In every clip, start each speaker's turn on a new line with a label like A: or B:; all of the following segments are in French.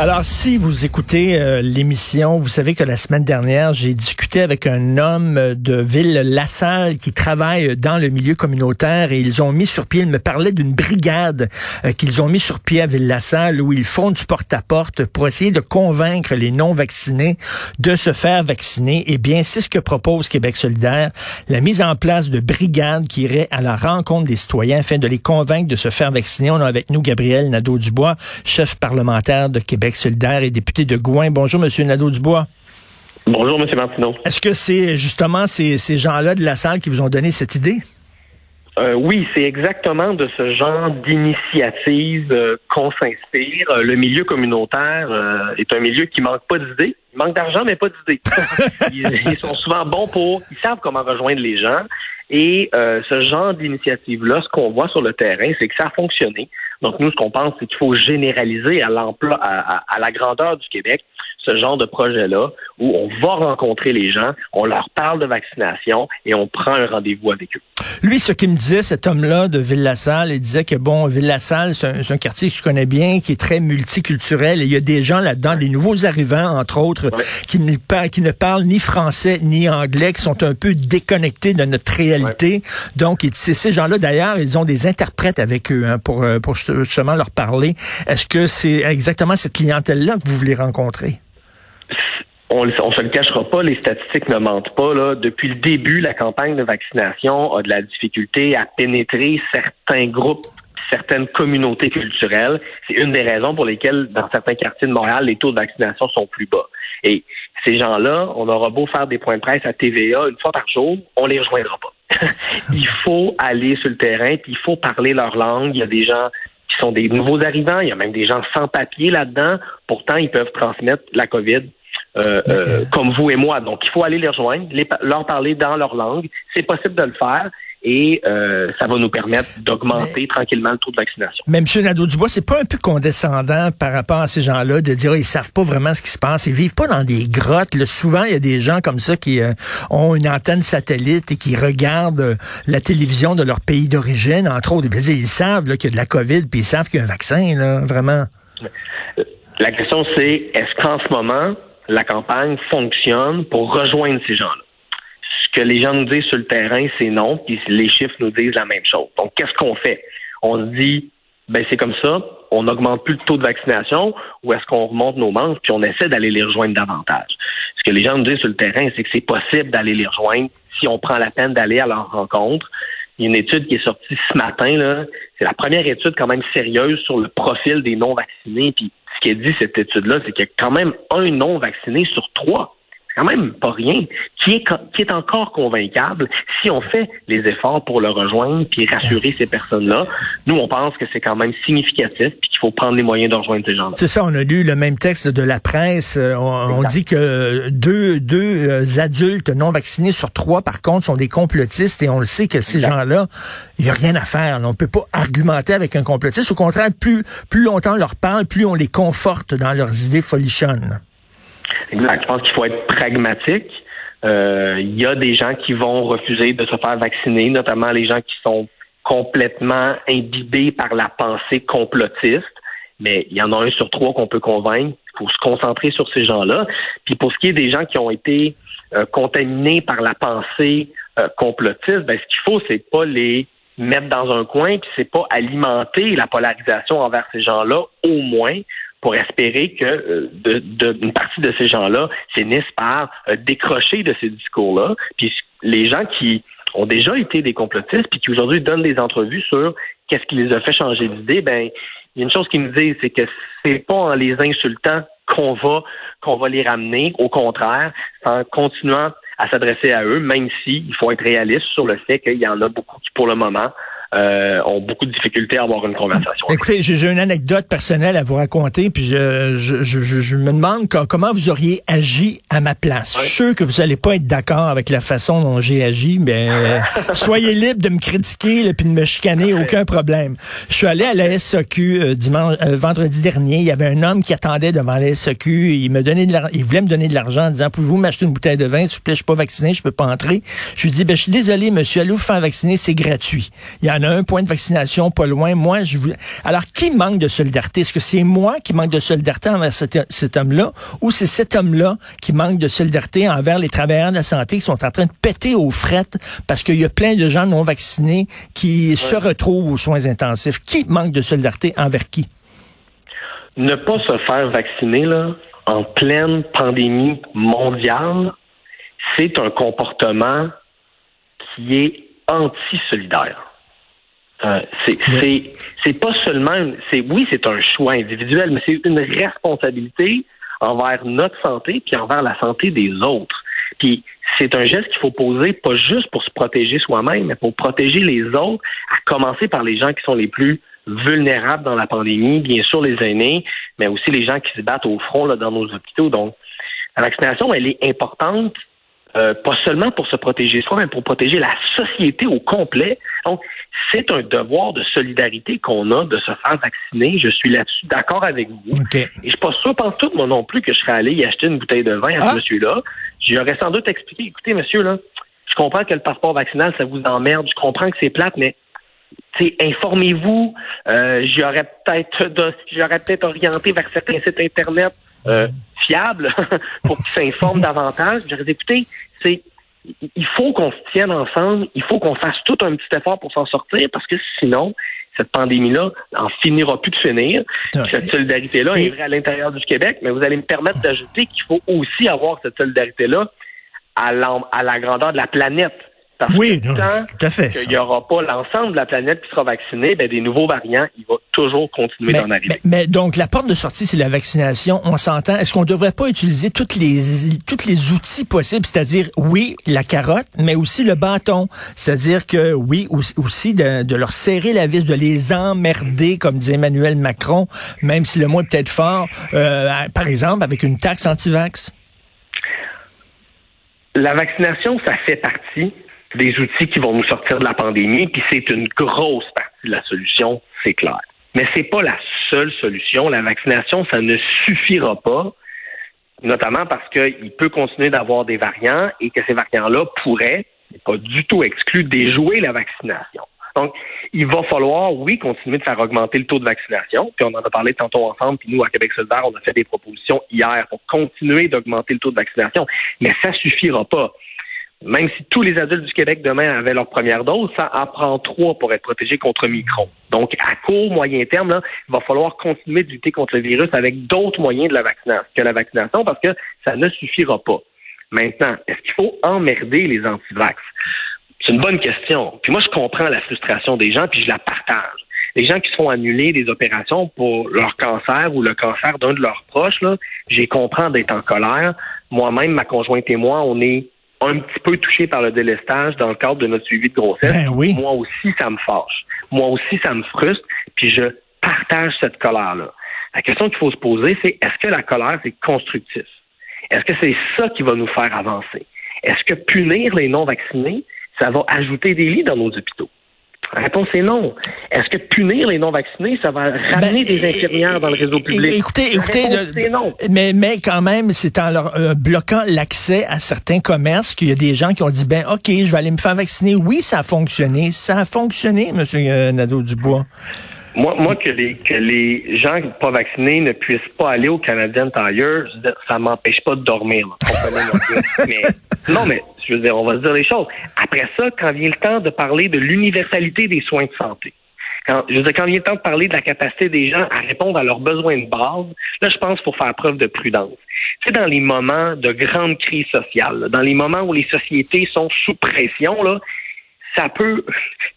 A: Alors, si vous écoutez euh, l'émission, vous savez que la semaine dernière, j'ai discuté avec un homme de Ville-Lassalle qui travaille dans le milieu communautaire et ils ont mis sur pied, il me parlait d'une brigade euh, qu'ils ont mis sur pied à Ville-Lassalle où ils font du porte-à-porte pour essayer de convaincre les non-vaccinés de se faire vacciner. Eh bien, c'est ce que propose Québec solidaire, la mise en place de brigades qui iraient à la rencontre des citoyens afin de les convaincre de se faire vacciner. On a avec nous Gabriel Nadeau-Dubois, chef parlementaire de Québec solidaire et député de Gouin. Bonjour, Monsieur Nadeau-Dubois.
B: Bonjour, M. Martineau.
A: Est-ce que c'est justement ces, ces gens-là de la salle qui vous ont donné cette idée?
B: Euh, oui, c'est exactement de ce genre d'initiative euh, qu'on s'inspire. Euh, le milieu communautaire est un milieu qui manque pas d'idées. Il manque d'argent, mais pas d'idées. ils, sont souvent bons pour... Ils savent comment rejoindre les gens. Et ce genre d'initiative-là, ce qu'on voit sur le terrain, c'est que ça a fonctionné. Donc, nous, ce qu'on pense, c'est qu'il faut généraliser à l'emploi, à, la grandeur du Québec, ce genre de projet-là où on va rencontrer les gens, on leur parle de vaccination et on prend un rendez-vous avec eux.
A: Lui, ce qu'il me disait, cet homme-là de Ville-la-Salle, il disait que, bon, Ville-la-Salle, c'est un, quartier que je connais bien, qui est très multiculturel et il y a des gens là-dedans, des nouveaux arrivants, entre autres, qui, ne, qui ne parlent ni français ni anglais, qui sont un peu déconnectés de notre réalité. Donc, ces gens-là, d'ailleurs, ils ont des interprètes avec eux hein, pour, euh, pour justement leur parler. Est-ce que c'est exactement cette clientèle-là que vous voulez rencontrer?
B: On ne se le cachera pas, les statistiques ne mentent pas. Là. Depuis le début, la campagne de vaccination a de la difficulté à pénétrer certains groupes, certaines communautés culturelles. C'est une des raisons pour lesquelles, dans certains quartiers de Montréal, les taux de vaccination sont plus bas. Et ces gens-là, on aura beau faire des points de presse à TVA une fois par jour, on les rejoindra pas. il faut aller sur le terrain, puis il faut parler leur langue. Il y a des gens qui sont des nouveaux arrivants, il y a même des gens sans papier là-dedans. Pourtant, ils peuvent transmettre la COVID euh, euh, comme vous et moi. Donc, il faut aller les rejoindre, leur parler dans leur langue. C'est possible de le faire et euh, ça va nous permettre d'augmenter tranquillement le taux de vaccination.
A: Mais M. Nadeau-Dubois, c'est pas un peu condescendant par rapport à ces gens-là de dire ils savent pas vraiment ce qui se passe, ils vivent pas dans des grottes. Souvent, il y a des gens comme ça qui ont une antenne satellite et qui regardent la télévision de leur pays d'origine, entre autres. Ils, savent qu'il y a de la COVID, puis ils savent qu'il y a un vaccin, là, vraiment.
B: La question, c'est est-ce qu'en ce moment, la campagne fonctionne pour rejoindre ces gens-là. Ce que les gens nous disent sur le terrain, c'est non, puis les chiffres nous disent la même chose. Donc, qu'est-ce qu'on fait? On se dit, ben c'est comme ça, on n'augmente plus le taux de vaccination, ou est-ce qu'on remonte nos manches, puis on essaie d'aller les rejoindre davantage? Ce que les gens nous disent sur le terrain, c'est que c'est possible d'aller les rejoindre si on prend la peine d'aller à leur rencontre. Il y a une étude qui est sortie ce matin, là. C'est la première étude quand même sérieuse sur le profil des non-vaccinés, puis ce est dit, cette étude-là, c'est qu'il y a quand même un non-vacciné sur trois quand même pas rien, qui est, qui est encore convaincable si on fait les efforts pour le rejoindre puis rassurer ces personnes-là. Nous, on pense que c'est quand même significatif puis qu'il faut prendre les moyens de rejoindre ces gens-là.
A: C'est ça, on a lu le même texte de la presse. Euh, on, dit que deux, deux euh, adultes non vaccinés sur trois, par contre, sont des complotistes et on le sait que ces gens-là, il n'y a rien à faire. On ne peut pas argumenter avec un complotiste. Au contraire, plus, plus longtemps on leur parle, plus on les conforte dans leurs idées folichonnes.
B: Exact. Je pense qu'il faut être pragmatique. Euh, il y a des gens qui vont refuser de se faire vacciner, notamment les gens qui sont complètement imbibés par la pensée complotiste. Mais il y en a un sur trois qu'on peut convaincre. Il faut se concentrer sur ces gens-là. Puis pour ce qui est des gens qui ont été euh, contaminés par la pensée euh, complotiste, ben, ce qu'il faut, c'est pas les mettre dans un coin, puis c'est pas alimenter la polarisation envers ces gens-là, au moins pour espérer que euh, de, une partie de ces gens-là finissent par euh, décrocher de ces discours-là. Puis les gens qui ont déjà été des complotistes, puis qui aujourd'hui donnent des entrevues sur qu'est-ce qui les a fait changer d'idée, ben il y a une chose qu'ils nous disent, c'est que c'est pas en les insultant qu'on va qu'on va les ramener. Au contraire, en continuant à s'adresser à eux, même si faut être réaliste sur le fait qu'il y en a beaucoup qui, pour le moment, euh, ont beaucoup de difficultés à avoir une conversation.
A: Écoutez, j'ai une anecdote personnelle à vous raconter, puis je, je, je, je me demande comment vous auriez agi à ma place. Je suis sûr que vous n'allez pas être d'accord avec la façon dont j'ai agi, mais euh, soyez libre de me critiquer et puis de me chicaner, aucun problème. Je suis allé à la SAQ euh, dimanche, vendredi dernier. Il y avait un homme qui attendait devant la SAQ. Il me donnait de il voulait me donner de l'argent en disant pouvez-vous m'acheter une bouteille de vin s'il vous plaît, je suis pas vacciné, je peux pas entrer. Je lui dis ben je suis désolé monsieur, allez vous faire vacciner, c'est gratuit. Il y en a un point de vaccination pas loin. Moi, je voulais... Alors, qui manque de solidarité? Est-ce que c'est moi qui manque de solidarité envers cet, homme-là ou c'est cet homme-là qui manque de solidarité envers les travailleurs de la santé qui sont en train de péter aux frettes parce qu'il y a plein de gens non vaccinés qui se retrouvent aux soins intensifs? Qui manque de solidarité envers qui?
B: Ne pas se faire vacciner, là, en pleine pandémie mondiale, c'est un comportement qui est anti-solidaire. Euh, c'est pas seulement c'est oui c'est un choix individuel mais c'est une responsabilité envers notre santé puis envers la santé des autres. Puis c'est un geste qu'il faut poser pas juste pour se protéger soi-même mais pour protéger les autres à commencer par les gens qui sont les plus vulnérables dans la pandémie bien sûr les aînés mais aussi les gens qui se battent au front là, dans nos hôpitaux. Donc la vaccination elle est importante euh, pas seulement pour se protéger soi, mais pour protéger la société au complet. Donc, c'est un devoir de solidarité qu'on a de se faire vacciner. Je suis là-dessus d'accord avec vous. Et je suis pas sûr, pas tout, moi non plus, que je serais allé y acheter une bouteille de vin à ce ah! monsieur-là. J'aurais sans doute expliqué, écoutez, monsieur, là, je comprends que le passeport vaccinal, ça vous emmerde. Je comprends que c'est plate, mais informez-vous. Euh, j'aurais peut-être j'aurais peut-être orienté vers certains sites internet euh, fiables pour qu'ils s'informent davantage. J'aurais dit, écoutez, c'est il faut qu'on se tienne ensemble, il faut qu'on fasse tout un petit effort pour s'en sortir parce que sinon, cette pandémie-là en finira plus de finir. Cette solidarité-là est vraie à l'intérieur du Québec, mais vous allez me permettre d'ajouter qu'il faut aussi avoir cette solidarité-là à, à la grandeur de la planète
A: oui, tout à fait.
B: Qu'il n'y aura pas l'ensemble de la planète qui sera vaccinée, ben, des nouveaux variants, il va toujours continuer d'en arriver.
A: Mais, donc, la porte de sortie, c'est la vaccination. On s'entend. Est-ce qu'on ne devrait pas utiliser toutes les, toutes les outils possibles? C'est-à-dire, oui, la carotte, mais aussi le bâton? C'est-à-dire que, oui, aussi de, de, leur serrer la vis, de les emmerder, comme disait Emmanuel Macron, même si le mot est peut-être fort, euh, par exemple, avec une taxe anti-vax.
B: La vaccination, ça fait partie des outils qui vont nous sortir de la pandémie, puis c'est une grosse partie de la solution, c'est clair. Mais c'est pas la seule solution. La vaccination, ça ne suffira pas, notamment parce qu'il peut continuer d'avoir des variants et que ces variants-là pourraient, pas du tout exclu, déjouer la vaccination. Donc, il va falloir, oui, continuer de faire augmenter le taux de vaccination. Puis on en a parlé tantôt ensemble. Puis nous, à Québec solidaire, on a fait des propositions hier pour continuer d'augmenter le taux de vaccination. Mais ça suffira pas même si tous les adultes du Québec demain avaient leur première dose, ça en prend trois pour être protégé contre Micron. Donc, à court, moyen terme, là, il va falloir continuer de lutter contre le virus avec d'autres moyens de la vaccination que la vaccination parce que ça ne suffira pas. Maintenant, est-ce qu'il faut emmerder les antivax? C'est une bonne question. Puis moi, je comprends la frustration des gens, puis je la partage. Les gens qui se font annuler des opérations pour leur cancer ou le cancer d'un de leurs proches, j'ai comprends d'être en colère. Moi-même, ma conjointe et moi, on est un petit peu touché par le délestage dans le cadre de notre suivi de grossesse,
A: ben oui.
B: moi aussi, ça me fâche. Moi aussi, ça me frustre, puis je partage cette colère-là. La question qu'il faut se poser, c'est est-ce que la colère, c'est constructif? Est-ce que c'est ça qui va nous faire avancer? Est-ce que punir les non-vaccinés, ça va ajouter des lits dans nos hôpitaux? La réponse est non. Est-ce que punir les non-vaccinés, ça va ramener ben, des infirmières dans le réseau public?
A: Écoutez, écoutez, mais, mais quand même, c'est en leur euh, bloquant l'accès à certains commerces qu'il y a des gens qui ont dit, ben ok, je vais aller me faire vacciner. Oui, ça a fonctionné. Ça a fonctionné, euh, Nadeau-Dubois.
B: Moi, moi que les que les gens pas vaccinés ne puissent pas aller au Canadian Tire, ça m'empêche pas de dormir. mais non, mais je veux dire, on va se dire les choses. Après ça, quand vient le temps de parler de l'universalité des soins de santé, quand, je veux dire, quand vient le temps de parler de la capacité des gens à répondre à leurs besoins de base, là, je pense qu'il faut faire preuve de prudence. C'est dans les moments de grande crise sociale, dans les moments où les sociétés sont sous pression, là, ça peut,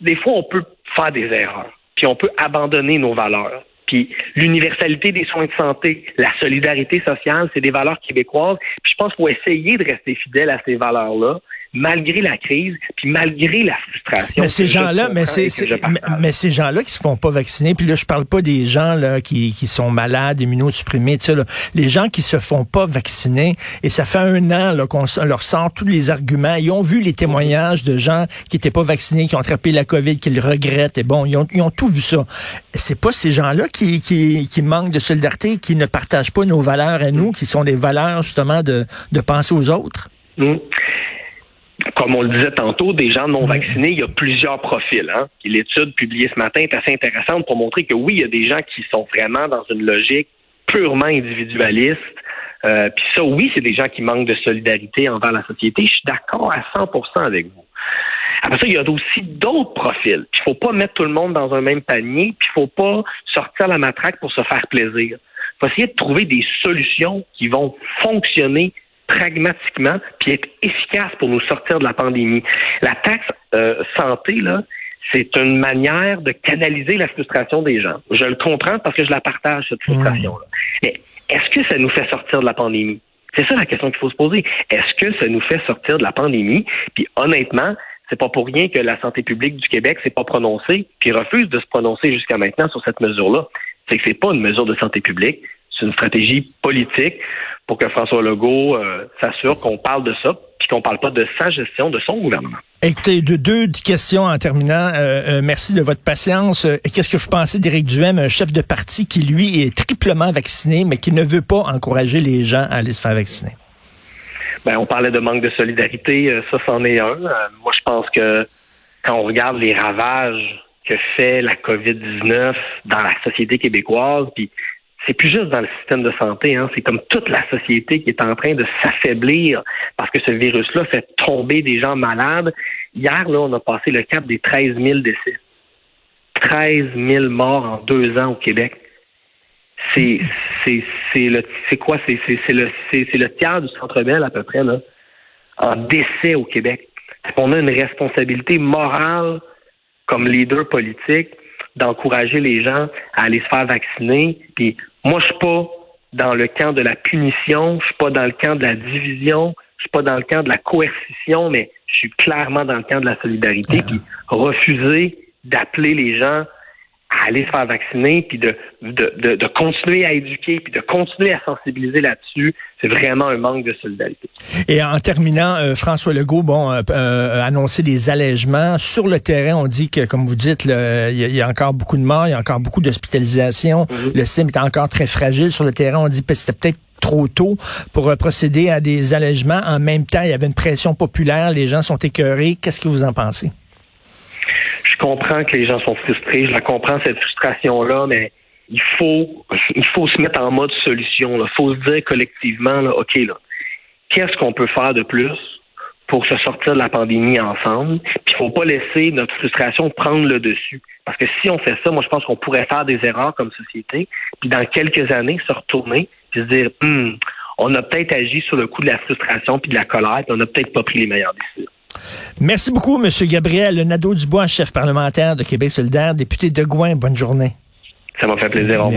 B: des fois, on peut faire des erreurs, puis on peut abandonner nos valeurs. Puis l'universalité des soins de santé, la solidarité sociale, c'est des valeurs québécoises. Puis je pense qu'il faut essayer de rester fidèle à ces valeurs-là, malgré la crise, puis malgré la frustration.
A: Mais ces gens-là, mais c'est, mais, ces gens-là qui se font pas vacciner, puis là je parle pas des gens là qui, qui sont malades, immunosupprimés, tu sais là, les gens qui se font pas vacciner et ça fait un an là qu'on leur sort tous les arguments. Ils ont vu les témoignages de gens qui étaient pas vaccinés, qui ont attrapé la COVID, qui le regrettent. Et bon, ils ont, ils ont tout vu ça. C'est pas ces gens-là qui, qui, qui manquent de solidarité, qui ne partagent pas nos valeurs à nous, qui sont des valeurs justement de, de penser aux autres?
B: Mmh comme on le disait tantôt, des gens non vaccinés, il y a plusieurs profils. Hein. L'étude publiée ce matin est assez intéressante pour montrer que oui, il y a des gens qui sont vraiment dans une logique purement individualiste. Euh, Puis ça, oui, c'est des gens qui manquent de solidarité envers la société. Je suis d'accord à 100% avec vous. Après ça, il y a aussi d'autres profils. Il faut pas mettre tout le monde dans un même panier, puis il faut pas sortir la matraque pour se faire plaisir. Il faut essayer de trouver des solutions qui vont fonctionner pragmatiquement puis être efficace pour nous sortir de la pandémie. La taxe euh, santé, là, c'est une manière de canaliser la frustration des gens. Je le comprends parce que je la partage, cette frustration-là. Mais est-ce que ça nous fait sortir de la pandémie? C'est ça la question qu'il faut se poser. Est-ce que ça nous fait sortir de la pandémie? Puis honnêtement, c'est pas pour rien que la santé publique du Québec s'est pas prononcée, puis refuse de se prononcer jusqu'à maintenant sur cette mesure-là. C'est que c'est pas une mesure de santé publique, c'est une stratégie politique pour que François Legault euh, s'assure qu'on parle de ça, puis qu'on parle pas de sa gestion de son gouvernement.
A: Écoutez, deux, deux questions en terminant. Euh, euh, merci de votre patience. Qu'est-ce que vous pensez d'Éric Duhem, un chef de parti qui, lui, est triplement vacciné, mais qui ne veut pas encourager les gens à aller se faire vacciner?
B: Ben, on parlait de manque de solidarité. Ça, c'en est un. moi, je pense que quand on regarde les ravages que fait la COVID-19 dans la société québécoise, puis c'est plus juste dans le système de santé, hein, c'est comme toute la société qui est en train de s'affaiblir parce que ce virus-là fait tomber des gens malades. Hier, là, on a passé le cap des 13 000 décès. 13 000 morts en deux ans au Québec. C'est c'est le c'est quoi? C'est c'est le c'est le tiers du Centre Bell à peu près là en décès au Québec. On a une responsabilité morale comme leader politique d'encourager les gens à aller se faire vacciner. Puis moi, je suis pas dans le camp de la punition, je suis pas dans le camp de la division, je suis pas dans le camp de la coercition, mais je suis clairement dans le camp de la solidarité. Puis refuser d'appeler les gens à aller se faire vacciner, puis de, de, de, continuer à éduquer, puis de continuer à sensibiliser là-dessus, c'est vraiment un manque de solidarité.
A: Et en terminant, euh, François Legault, bon, euh, euh, annoncé des allègements. Sur le terrain, on dit que, comme vous dites, il y, a encore beaucoup de morts, il y a encore beaucoup d'hospitalisations. Mm-hmm. Le système est encore très fragile. Sur le terrain, on dit que c'était peut-être trop tôt pour procéder à des allègements. En même temps, il y avait une pression populaire, les gens sont écœurés. Qu'est-ce que vous en pensez?
B: Je comprends que les gens sont frustrés, je la comprends cette frustration-là, mais il faut, il faut se mettre en mode solution. Il faut se dire collectivement, OK, là, qu'est-ce qu'on peut faire de plus pour se sortir de la pandémie ensemble? Puis il faut pas laisser notre frustration prendre le dessus. Parce que si on fait ça, moi je pense qu'on pourrait faire des erreurs comme société, puis dans quelques années se retourner, puis se dire, hum, on a peut-être agi sur le coup de la frustration puis de la colère, puis on n'a peut-être pas pris les meilleures décisions.
A: Merci beaucoup, M. Gabriel Nadeau-Dubois, chef parlementaire de Québec solidaire, député de Gouin. Bonne journée.
B: Ça m'a fait plaisir. Au revoir.